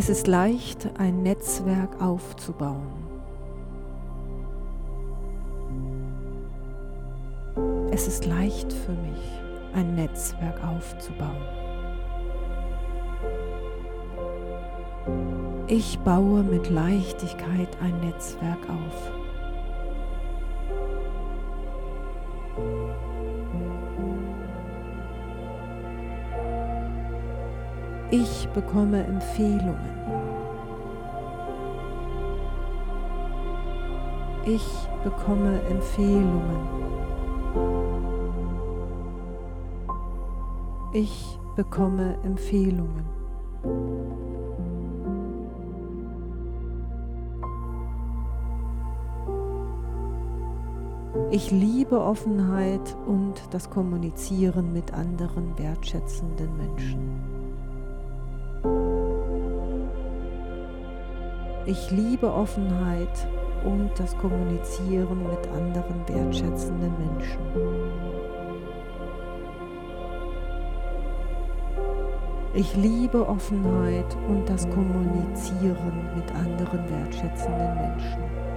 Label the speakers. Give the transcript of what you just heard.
Speaker 1: Es ist leicht, ein Netzwerk aufzubauen. Es ist leicht für mich, ein Netzwerk aufzubauen. Ich baue mit Leichtigkeit ein Netzwerk auf. Ich bekomme Empfehlungen. Ich bekomme Empfehlungen. Ich bekomme Empfehlungen. Ich liebe Offenheit und das Kommunizieren mit anderen wertschätzenden Menschen. Ich liebe Offenheit und das Kommunizieren mit anderen wertschätzenden Menschen. Ich liebe Offenheit und das Kommunizieren mit anderen wertschätzenden Menschen.